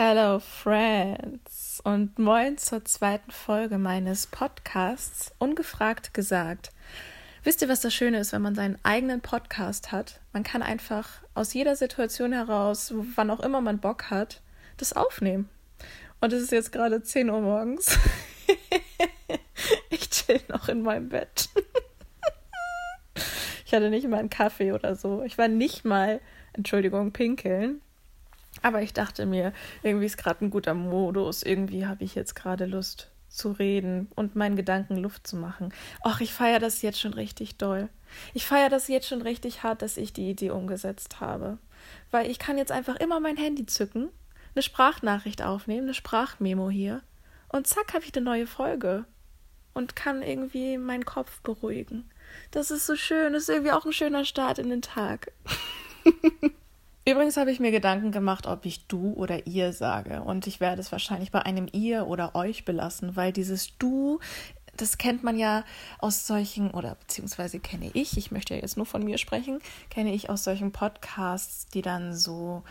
Hello Friends und moin zur zweiten Folge meines Podcasts Ungefragt gesagt. Wisst ihr, was das Schöne ist, wenn man seinen eigenen Podcast hat? Man kann einfach aus jeder Situation heraus, wann auch immer man Bock hat, das aufnehmen. Und es ist jetzt gerade 10 Uhr morgens. ich chill noch in meinem Bett. ich hatte nicht mal einen Kaffee oder so. Ich war nicht mal, Entschuldigung, pinkeln. Aber ich dachte mir, irgendwie ist gerade ein guter Modus. Irgendwie habe ich jetzt gerade Lust zu reden und meinen Gedanken Luft zu machen. Och, ich feiere das jetzt schon richtig doll. Ich feiere das jetzt schon richtig hart, dass ich die Idee umgesetzt habe. Weil ich kann jetzt einfach immer mein Handy zücken, eine Sprachnachricht aufnehmen, eine Sprachmemo hier und zack, habe ich eine neue Folge und kann irgendwie meinen Kopf beruhigen. Das ist so schön, das ist irgendwie auch ein schöner Start in den Tag. Übrigens habe ich mir Gedanken gemacht, ob ich du oder ihr sage. Und ich werde es wahrscheinlich bei einem ihr oder euch belassen, weil dieses du, das kennt man ja aus solchen, oder beziehungsweise kenne ich, ich möchte ja jetzt nur von mir sprechen, kenne ich aus solchen Podcasts, die dann so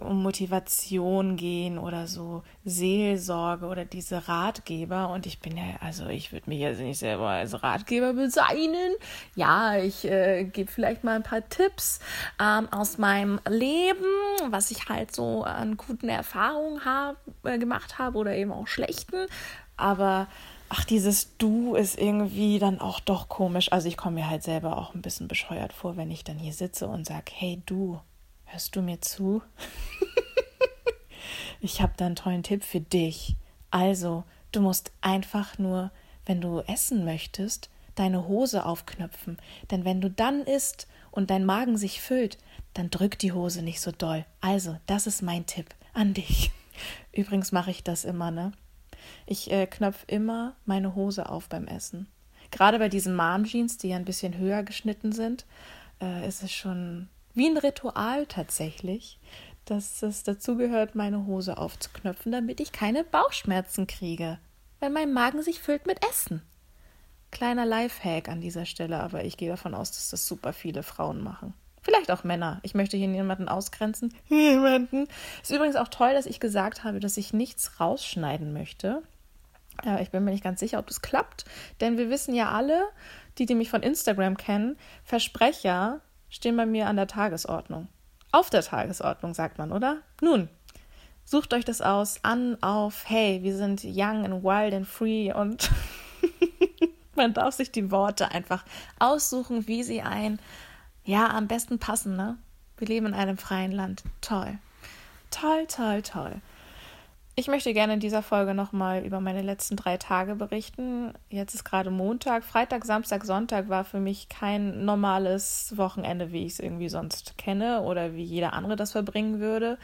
um Motivation gehen oder so Seelsorge oder diese Ratgeber. Und ich bin ja, also ich würde mich jetzt nicht selber als Ratgeber bezeichnen. Ja, ich äh, gebe vielleicht mal ein paar Tipps ähm, aus meinem Leben, was ich halt so an guten Erfahrungen hab, äh, gemacht habe oder eben auch schlechten. Aber ach, dieses Du ist irgendwie dann auch doch komisch. Also ich komme mir halt selber auch ein bisschen bescheuert vor, wenn ich dann hier sitze und sage, hey du, Hörst du mir zu? ich habe da einen tollen Tipp für dich. Also, du musst einfach nur, wenn du essen möchtest, deine Hose aufknöpfen. Denn wenn du dann isst und dein Magen sich füllt, dann drückt die Hose nicht so doll. Also, das ist mein Tipp an dich. Übrigens mache ich das immer, ne? Ich äh, knöpfe immer meine Hose auf beim Essen. Gerade bei diesen Mom-Jeans, die ja ein bisschen höher geschnitten sind, äh, ist es schon wie ein Ritual tatsächlich, dass es dazugehört, meine Hose aufzuknöpfen, damit ich keine Bauchschmerzen kriege, weil mein Magen sich füllt mit Essen. Kleiner Lifehack an dieser Stelle, aber ich gehe davon aus, dass das super viele Frauen machen. Vielleicht auch Männer. Ich möchte hier niemanden ausgrenzen. Niemanden. Ist übrigens auch toll, dass ich gesagt habe, dass ich nichts rausschneiden möchte. Ja, ich bin mir nicht ganz sicher, ob das klappt, denn wir wissen ja alle, die, die mich von Instagram kennen, Versprecher stehen bei mir an der Tagesordnung. Auf der Tagesordnung, sagt man, oder? Nun, sucht euch das aus, an, auf, hey, wir sind young and wild and free und man darf sich die Worte einfach aussuchen, wie sie ein, ja, am besten passen, ne? Wir leben in einem freien Land. Toll. Toll, toll, toll. Ich möchte gerne in dieser Folge nochmal über meine letzten drei Tage berichten. Jetzt ist gerade Montag. Freitag, Samstag, Sonntag war für mich kein normales Wochenende, wie ich es irgendwie sonst kenne oder wie jeder andere das verbringen würde.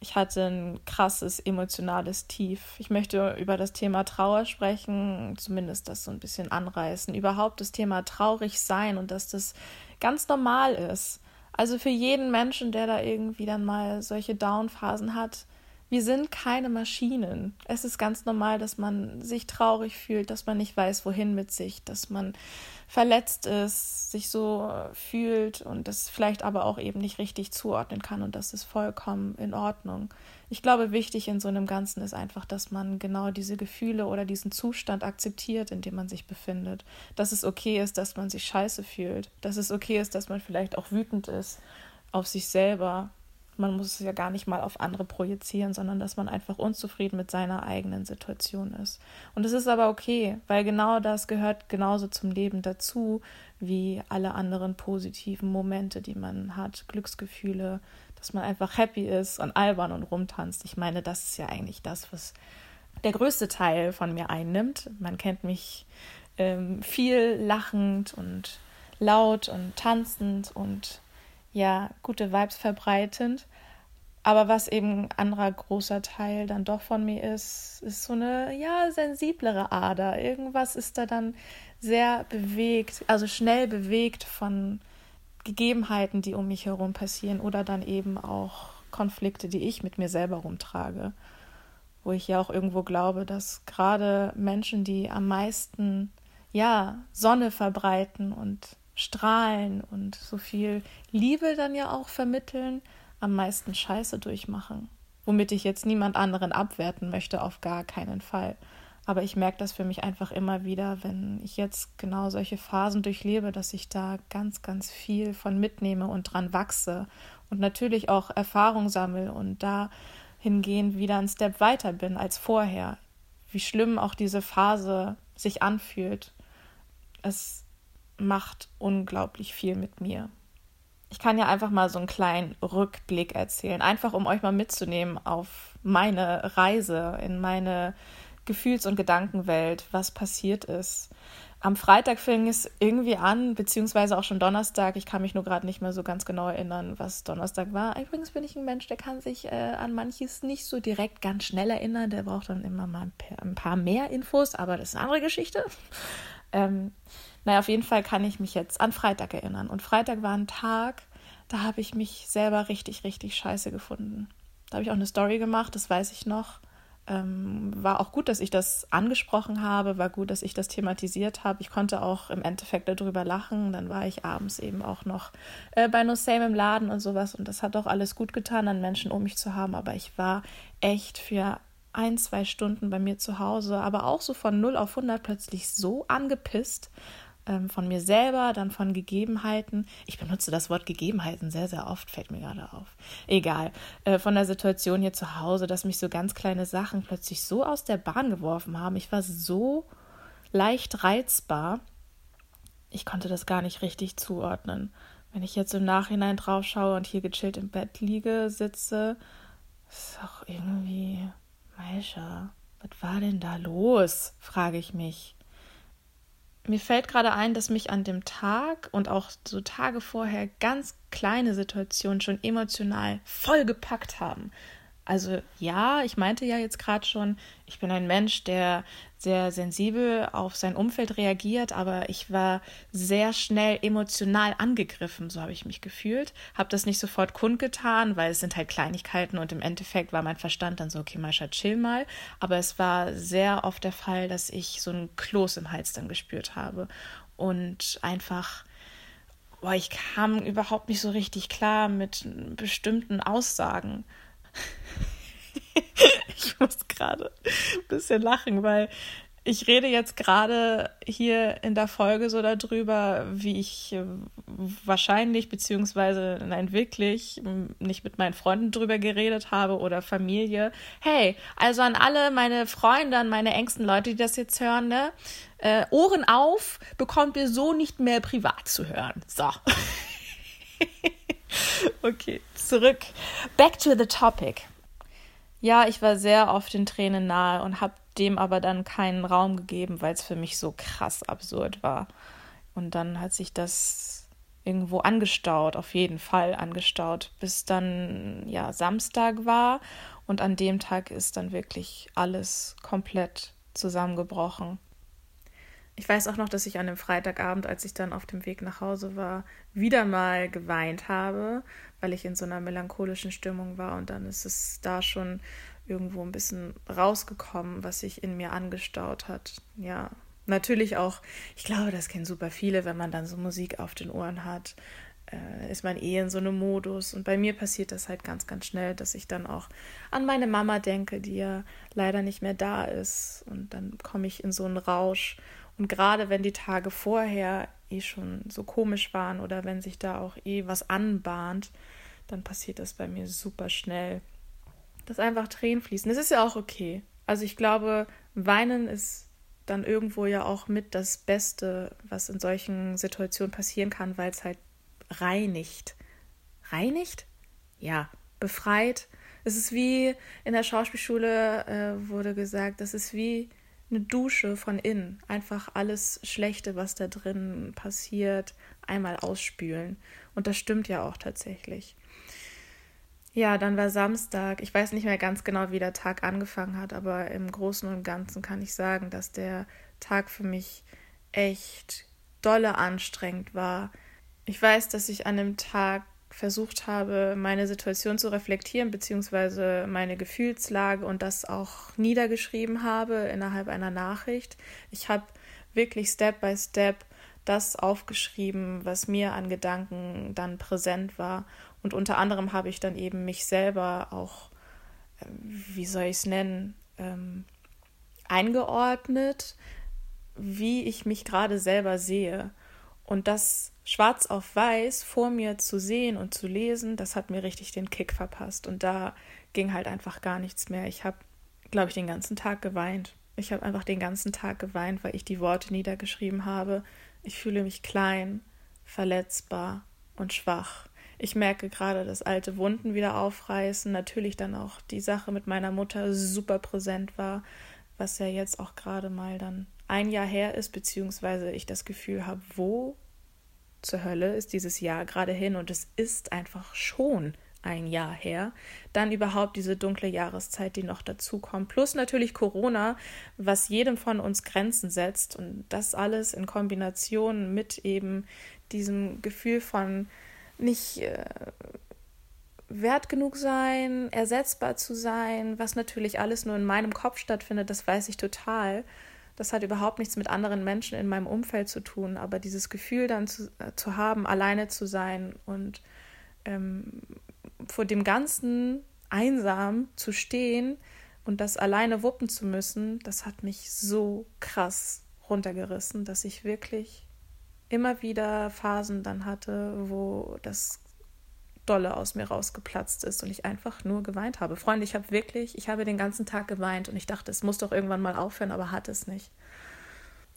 Ich hatte ein krasses emotionales Tief. Ich möchte über das Thema Trauer sprechen, zumindest das so ein bisschen anreißen. Überhaupt das Thema traurig sein und dass das ganz normal ist. Also für jeden Menschen, der da irgendwie dann mal solche Downphasen hat, wir sind keine Maschinen. Es ist ganz normal, dass man sich traurig fühlt, dass man nicht weiß, wohin mit sich, dass man verletzt ist, sich so fühlt und das vielleicht aber auch eben nicht richtig zuordnen kann und das ist vollkommen in Ordnung. Ich glaube, wichtig in so einem Ganzen ist einfach, dass man genau diese Gefühle oder diesen Zustand akzeptiert, in dem man sich befindet. Dass es okay ist, dass man sich scheiße fühlt. Dass es okay ist, dass man vielleicht auch wütend ist auf sich selber man muss es ja gar nicht mal auf andere projizieren, sondern dass man einfach unzufrieden mit seiner eigenen Situation ist. Und es ist aber okay, weil genau das gehört genauso zum Leben dazu, wie alle anderen positiven Momente, die man hat, Glücksgefühle, dass man einfach happy ist und albern und rumtanzt. Ich meine, das ist ja eigentlich das, was der größte Teil von mir einnimmt. Man kennt mich ähm, viel lachend und laut und tanzend und ja, gute Vibes verbreitend. Aber was eben ein anderer großer Teil dann doch von mir ist, ist so eine, ja, sensiblere Ader. Irgendwas ist da dann sehr bewegt, also schnell bewegt von Gegebenheiten, die um mich herum passieren oder dann eben auch Konflikte, die ich mit mir selber rumtrage. Wo ich ja auch irgendwo glaube, dass gerade Menschen, die am meisten, ja, Sonne verbreiten und strahlen und so viel Liebe dann ja auch vermitteln, am meisten Scheiße durchmachen. womit ich jetzt niemand anderen abwerten möchte, auf gar keinen Fall. Aber ich merke das für mich einfach immer wieder, wenn ich jetzt genau solche Phasen durchlebe, dass ich da ganz, ganz viel von mitnehme und dran wachse und natürlich auch Erfahrung sammle und da hingehend wieder einen Step weiter bin als vorher. Wie schlimm auch diese Phase sich anfühlt. Es macht unglaublich viel mit mir. Ich kann ja einfach mal so einen kleinen Rückblick erzählen, einfach um euch mal mitzunehmen auf meine Reise, in meine Gefühls- und Gedankenwelt, was passiert ist. Am Freitag fing es irgendwie an, beziehungsweise auch schon Donnerstag. Ich kann mich nur gerade nicht mehr so ganz genau erinnern, was Donnerstag war. Übrigens bin ich ein Mensch, der kann sich äh, an manches nicht so direkt ganz schnell erinnern. Der braucht dann immer mal ein paar, ein paar mehr Infos, aber das ist eine andere Geschichte. Ähm, naja, auf jeden Fall kann ich mich jetzt an Freitag erinnern. Und Freitag war ein Tag, da habe ich mich selber richtig, richtig scheiße gefunden. Da habe ich auch eine Story gemacht, das weiß ich noch. Ähm, war auch gut, dass ich das angesprochen habe, war gut, dass ich das thematisiert habe. Ich konnte auch im Endeffekt darüber lachen. Dann war ich abends eben auch noch äh, bei No Same im Laden und sowas. Und das hat auch alles gut getan, an Menschen um mich zu haben. Aber ich war echt für ein, zwei Stunden bei mir zu Hause, aber auch so von 0 auf 100 plötzlich so angepisst von mir selber, dann von Gegebenheiten. Ich benutze das Wort Gegebenheiten sehr, sehr oft, fällt mir gerade auf. Egal. Äh, von der Situation hier zu Hause, dass mich so ganz kleine Sachen plötzlich so aus der Bahn geworfen haben. Ich war so leicht reizbar. Ich konnte das gar nicht richtig zuordnen. Wenn ich jetzt im Nachhinein drauf schaue und hier gechillt im Bett liege, sitze, ist doch irgendwie, Meisha, was war denn da los? frage ich mich mir fällt gerade ein, dass mich an dem Tag und auch so Tage vorher ganz kleine Situationen schon emotional vollgepackt haben. Also ja, ich meinte ja jetzt gerade schon, ich bin ein Mensch, der sehr sensibel auf sein Umfeld reagiert, aber ich war sehr schnell emotional angegriffen, so habe ich mich gefühlt, habe das nicht sofort kundgetan, weil es sind halt Kleinigkeiten und im Endeffekt war mein Verstand dann so, okay, Mascha, chill mal, aber es war sehr oft der Fall, dass ich so einen Kloß im Hals dann gespürt habe und einfach boah, ich kam überhaupt nicht so richtig klar mit bestimmten Aussagen. ich muss gerade ein bisschen lachen, weil ich rede jetzt gerade hier in der Folge so darüber, wie ich äh, wahrscheinlich, beziehungsweise nein, wirklich nicht mit meinen Freunden drüber geredet habe oder Familie. Hey, also an alle meine Freunde, an meine engsten Leute, die das jetzt hören, ne? Äh, Ohren auf, bekommt ihr so nicht mehr privat zu hören. So. okay, zurück. Back to the topic. Ja, ich war sehr oft den Tränen nahe und habe dem aber dann keinen Raum gegeben, weil es für mich so krass absurd war. Und dann hat sich das irgendwo angestaut, auf jeden Fall angestaut, bis dann ja Samstag war und an dem Tag ist dann wirklich alles komplett zusammengebrochen. Ich weiß auch noch, dass ich an dem Freitagabend, als ich dann auf dem Weg nach Hause war, wieder mal geweint habe, weil ich in so einer melancholischen Stimmung war und dann ist es da schon irgendwo ein bisschen rausgekommen, was sich in mir angestaut hat. Ja, natürlich auch, ich glaube, das kennen super viele, wenn man dann so Musik auf den Ohren hat, äh, ist man eh in so einem Modus. Und bei mir passiert das halt ganz, ganz schnell, dass ich dann auch an meine Mama denke, die ja leider nicht mehr da ist. Und dann komme ich in so einen Rausch und gerade wenn die Tage vorher eh schon so komisch waren oder wenn sich da auch eh was anbahnt, dann passiert das bei mir super schnell. Dass einfach Tränen fließen. Das ist ja auch okay. Also ich glaube, weinen ist dann irgendwo ja auch mit das Beste, was in solchen Situationen passieren kann, weil es halt reinigt. Reinigt? Ja, befreit. Es ist wie in der Schauspielschule äh, wurde gesagt, das ist wie eine Dusche von innen. Einfach alles Schlechte, was da drin passiert, einmal ausspülen. Und das stimmt ja auch tatsächlich. Ja, dann war Samstag. Ich weiß nicht mehr ganz genau, wie der Tag angefangen hat, aber im Großen und Ganzen kann ich sagen, dass der Tag für mich echt dolle anstrengend war. Ich weiß, dass ich an dem Tag versucht habe, meine Situation zu reflektieren, beziehungsweise meine Gefühlslage und das auch niedergeschrieben habe innerhalb einer Nachricht. Ich habe wirklich Step by Step das aufgeschrieben, was mir an Gedanken dann präsent war. Und unter anderem habe ich dann eben mich selber auch wie soll ich es nennen, ähm, eingeordnet, wie ich mich gerade selber sehe. Und das schwarz auf weiß vor mir zu sehen und zu lesen, das hat mir richtig den Kick verpasst. Und da ging halt einfach gar nichts mehr. Ich habe, glaube ich, den ganzen Tag geweint. Ich habe einfach den ganzen Tag geweint, weil ich die Worte niedergeschrieben habe. Ich fühle mich klein, verletzbar und schwach. Ich merke gerade, dass alte Wunden wieder aufreißen. Natürlich dann auch die Sache mit meiner Mutter super präsent war, was ja jetzt auch gerade mal dann ein Jahr her ist, beziehungsweise ich das Gefühl habe, wo zur Hölle ist dieses Jahr gerade hin und es ist einfach schon ein Jahr her. Dann überhaupt diese dunkle Jahreszeit, die noch dazu kommt. Plus natürlich Corona, was jedem von uns Grenzen setzt. Und das alles in Kombination mit eben diesem Gefühl von nicht äh, wert genug sein, ersetzbar zu sein, was natürlich alles nur in meinem Kopf stattfindet, das weiß ich total. Das hat überhaupt nichts mit anderen Menschen in meinem Umfeld zu tun, aber dieses Gefühl dann zu, äh, zu haben, alleine zu sein und ähm, vor dem Ganzen einsam zu stehen und das alleine wuppen zu müssen, das hat mich so krass runtergerissen, dass ich wirklich immer wieder Phasen dann hatte, wo das dolle aus mir rausgeplatzt ist und ich einfach nur geweint habe. Freunde, ich habe wirklich, ich habe den ganzen Tag geweint und ich dachte, es muss doch irgendwann mal aufhören, aber hat es nicht.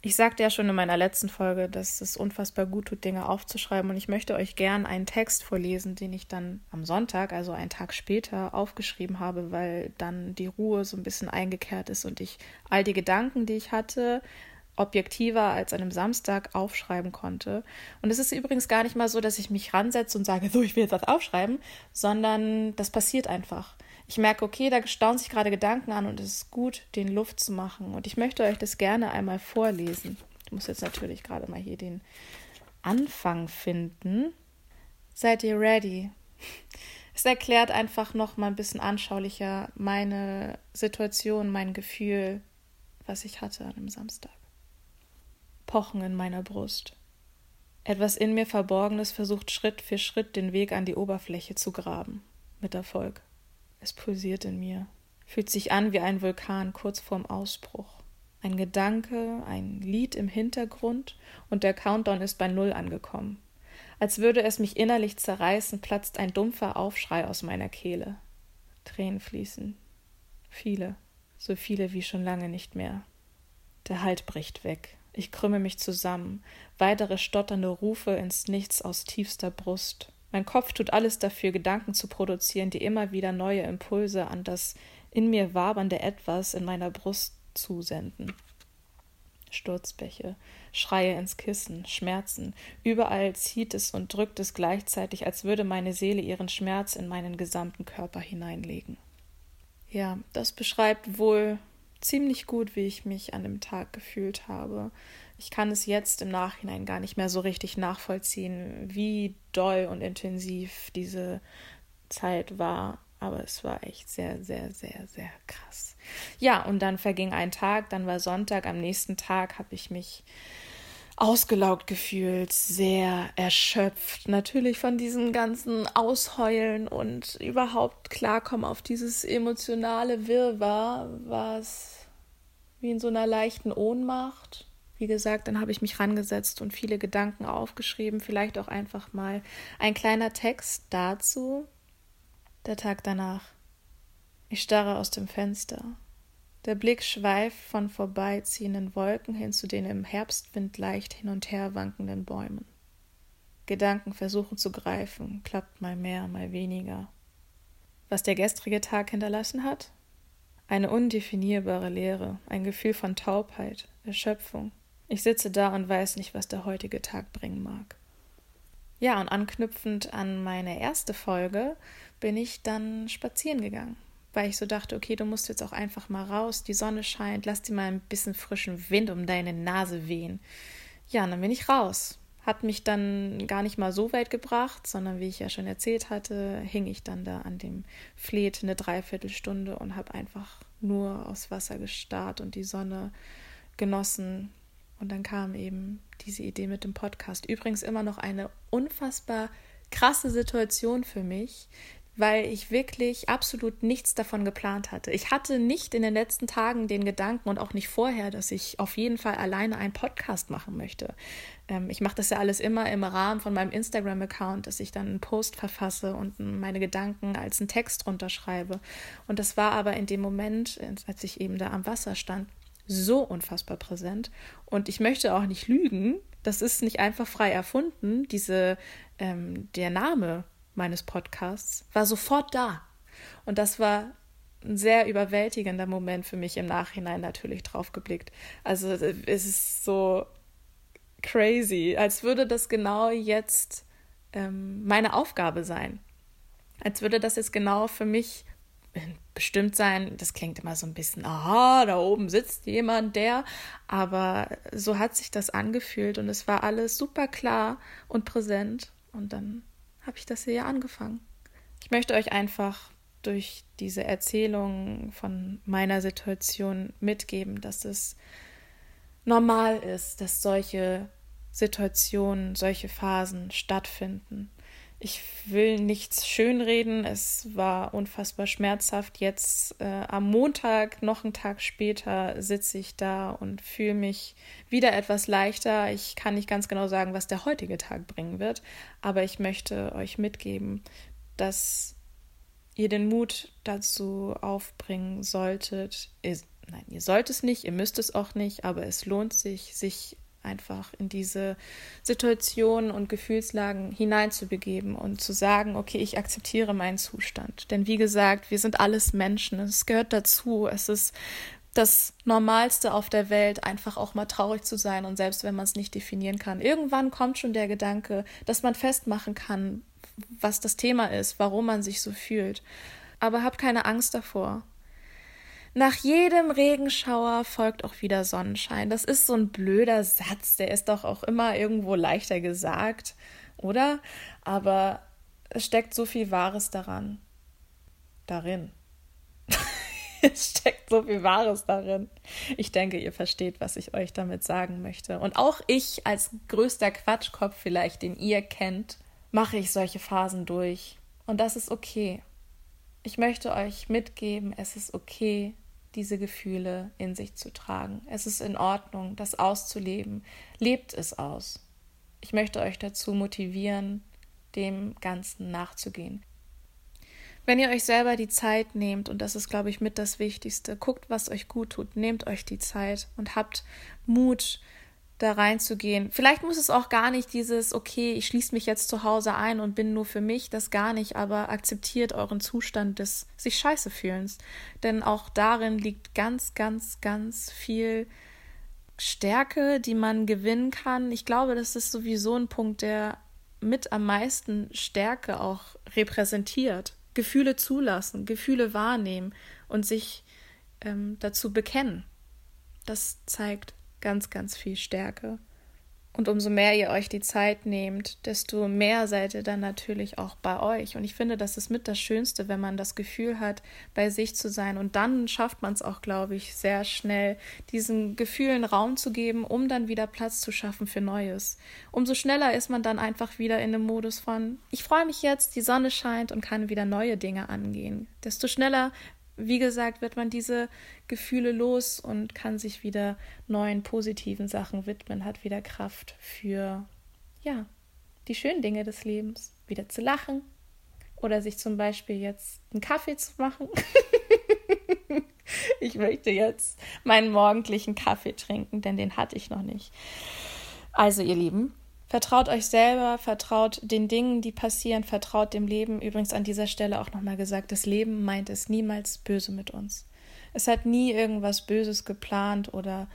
Ich sagte ja schon in meiner letzten Folge, dass es unfassbar gut tut, Dinge aufzuschreiben und ich möchte euch gern einen Text vorlesen, den ich dann am Sonntag, also einen Tag später, aufgeschrieben habe, weil dann die Ruhe so ein bisschen eingekehrt ist und ich all die Gedanken, die ich hatte, objektiver als an einem Samstag aufschreiben konnte. Und es ist übrigens gar nicht mal so, dass ich mich ransetze und sage, so, ich will jetzt was aufschreiben, sondern das passiert einfach. Ich merke, okay, da staunen sich gerade Gedanken an und es ist gut, den Luft zu machen. Und ich möchte euch das gerne einmal vorlesen. Ich muss jetzt natürlich gerade mal hier den Anfang finden. Seid ihr ready? Es erklärt einfach noch mal ein bisschen anschaulicher meine Situation, mein Gefühl, was ich hatte an dem Samstag. Pochen in meiner Brust. Etwas in mir Verborgenes versucht Schritt für Schritt den Weg an die Oberfläche zu graben. Mit Erfolg. Es pulsiert in mir, fühlt sich an wie ein Vulkan kurz vorm Ausbruch. Ein Gedanke, ein Lied im Hintergrund und der Countdown ist bei Null angekommen. Als würde es mich innerlich zerreißen, platzt ein dumpfer Aufschrei aus meiner Kehle. Tränen fließen. Viele, so viele wie schon lange nicht mehr. Der Halt bricht weg. Ich krümme mich zusammen, weitere stotternde Rufe ins Nichts aus tiefster Brust. Mein Kopf tut alles dafür, Gedanken zu produzieren, die immer wieder neue Impulse an das in mir wabernde Etwas in meiner Brust zusenden. Sturzbäche, Schreie ins Kissen, Schmerzen, überall zieht es und drückt es gleichzeitig, als würde meine Seele ihren Schmerz in meinen gesamten Körper hineinlegen. Ja, das beschreibt wohl ziemlich gut, wie ich mich an dem Tag gefühlt habe. Ich kann es jetzt im Nachhinein gar nicht mehr so richtig nachvollziehen, wie doll und intensiv diese Zeit war. Aber es war echt sehr, sehr, sehr, sehr krass. Ja, und dann verging ein Tag, dann war Sonntag. Am nächsten Tag habe ich mich ausgelaugt gefühlt, sehr erschöpft. Natürlich von diesem ganzen Ausheulen und überhaupt klarkommen auf dieses emotionale Wirrwarr, was wie in so einer leichten Ohnmacht. Wie gesagt, dann habe ich mich rangesetzt und viele Gedanken aufgeschrieben, vielleicht auch einfach mal ein kleiner Text dazu. Der Tag danach. Ich starre aus dem Fenster. Der Blick schweift von vorbeiziehenden Wolken hin zu den im Herbstwind leicht hin und her wankenden Bäumen. Gedanken versuchen zu greifen, klappt mal mehr, mal weniger. Was der gestrige Tag hinterlassen hat? Eine undefinierbare Leere, ein Gefühl von Taubheit, Erschöpfung. Ich sitze da und weiß nicht, was der heutige Tag bringen mag. Ja, und anknüpfend an meine erste Folge bin ich dann spazieren gegangen weil ich so dachte, okay, du musst jetzt auch einfach mal raus, die Sonne scheint, lass dir mal ein bisschen frischen Wind um deine Nase wehen. Ja, und dann bin ich raus. Hat mich dann gar nicht mal so weit gebracht, sondern wie ich ja schon erzählt hatte, hing ich dann da an dem Fleet eine Dreiviertelstunde und habe einfach nur aufs Wasser gestarrt und die Sonne genossen. Und dann kam eben diese Idee mit dem Podcast. Übrigens immer noch eine unfassbar krasse Situation für mich, weil ich wirklich absolut nichts davon geplant hatte. Ich hatte nicht in den letzten Tagen den Gedanken und auch nicht vorher, dass ich auf jeden Fall alleine einen Podcast machen möchte. Ähm, ich mache das ja alles immer im Rahmen von meinem Instagram-Account, dass ich dann einen Post verfasse und meine Gedanken als einen Text runterschreibe. Und das war aber in dem Moment, als ich eben da am Wasser stand, so unfassbar präsent. Und ich möchte auch nicht lügen, das ist nicht einfach frei erfunden. Diese, ähm, der Name meines Podcasts war sofort da. Und das war ein sehr überwältigender Moment für mich im Nachhinein natürlich drauf geblickt. Also es ist so crazy, als würde das genau jetzt ähm, meine Aufgabe sein. Als würde das jetzt genau für mich bestimmt sein. Das klingt immer so ein bisschen, aha, da oben sitzt jemand, der. Aber so hat sich das angefühlt und es war alles super klar und präsent. Und dann habe ich das hier angefangen. Ich möchte euch einfach durch diese Erzählung von meiner Situation mitgeben, dass es normal ist, dass solche Situationen, solche Phasen stattfinden. Ich will nichts schönreden. Es war unfassbar schmerzhaft. Jetzt äh, am Montag, noch einen Tag später, sitze ich da und fühle mich wieder etwas leichter. Ich kann nicht ganz genau sagen, was der heutige Tag bringen wird, aber ich möchte euch mitgeben, dass ihr den Mut dazu aufbringen solltet. Ihr, nein, ihr sollt es nicht, ihr müsst es auch nicht, aber es lohnt sich, sich einfach in diese Situationen und Gefühlslagen hineinzubegeben und zu sagen, okay, ich akzeptiere meinen Zustand. Denn wie gesagt, wir sind alles Menschen, es gehört dazu, es ist das Normalste auf der Welt, einfach auch mal traurig zu sein und selbst wenn man es nicht definieren kann. Irgendwann kommt schon der Gedanke, dass man festmachen kann, was das Thema ist, warum man sich so fühlt. Aber hab keine Angst davor. Nach jedem Regenschauer folgt auch wieder Sonnenschein. Das ist so ein blöder Satz, der ist doch auch immer irgendwo leichter gesagt, oder? Aber es steckt so viel Wahres daran. Darin. es steckt so viel Wahres darin. Ich denke, ihr versteht, was ich euch damit sagen möchte. Und auch ich als größter Quatschkopf vielleicht, den ihr kennt, mache ich solche Phasen durch. Und das ist okay. Ich möchte euch mitgeben, es ist okay, diese Gefühle in sich zu tragen. Es ist in Ordnung, das auszuleben. Lebt es aus. Ich möchte euch dazu motivieren, dem Ganzen nachzugehen. Wenn ihr euch selber die Zeit nehmt, und das ist, glaube ich, mit das Wichtigste, guckt, was euch gut tut, nehmt euch die Zeit und habt Mut, da reinzugehen. Vielleicht muss es auch gar nicht dieses, okay, ich schließe mich jetzt zu Hause ein und bin nur für mich, das gar nicht, aber akzeptiert euren Zustand des sich scheiße fühlens. Denn auch darin liegt ganz, ganz, ganz viel Stärke, die man gewinnen kann. Ich glaube, das ist sowieso ein Punkt, der mit am meisten Stärke auch repräsentiert. Gefühle zulassen, Gefühle wahrnehmen und sich ähm, dazu bekennen. Das zeigt ganz, ganz viel Stärke. Und umso mehr ihr euch die Zeit nehmt, desto mehr seid ihr dann natürlich auch bei euch. Und ich finde, das ist mit das Schönste, wenn man das Gefühl hat, bei sich zu sein. Und dann schafft man es auch, glaube ich, sehr schnell, diesen Gefühlen Raum zu geben, um dann wieder Platz zu schaffen für Neues. Umso schneller ist man dann einfach wieder in dem Modus von, ich freue mich jetzt, die Sonne scheint und kann wieder neue Dinge angehen. Desto schneller wie gesagt, wird man diese Gefühle los und kann sich wieder neuen positiven Sachen widmen, hat wieder Kraft für, ja, die schönen Dinge des Lebens, wieder zu lachen oder sich zum Beispiel jetzt einen Kaffee zu machen. ich möchte jetzt meinen morgendlichen Kaffee trinken, denn den hatte ich noch nicht. Also, ihr Lieben, Vertraut euch selber, vertraut den Dingen, die passieren, vertraut dem Leben. Übrigens an dieser Stelle auch nochmal gesagt, das Leben meint es niemals böse mit uns. Es hat nie irgendwas Böses geplant oder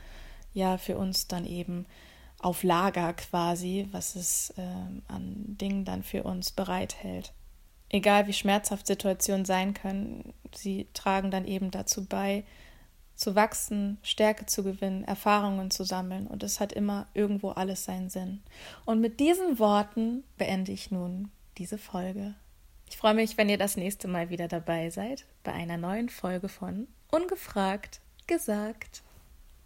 ja für uns dann eben auf Lager quasi, was es äh, an Dingen dann für uns bereithält. Egal wie schmerzhaft Situationen sein können, sie tragen dann eben dazu bei, zu wachsen, Stärke zu gewinnen, Erfahrungen zu sammeln. Und es hat immer irgendwo alles seinen Sinn. Und mit diesen Worten beende ich nun diese Folge. Ich freue mich, wenn ihr das nächste Mal wieder dabei seid bei einer neuen Folge von Ungefragt gesagt.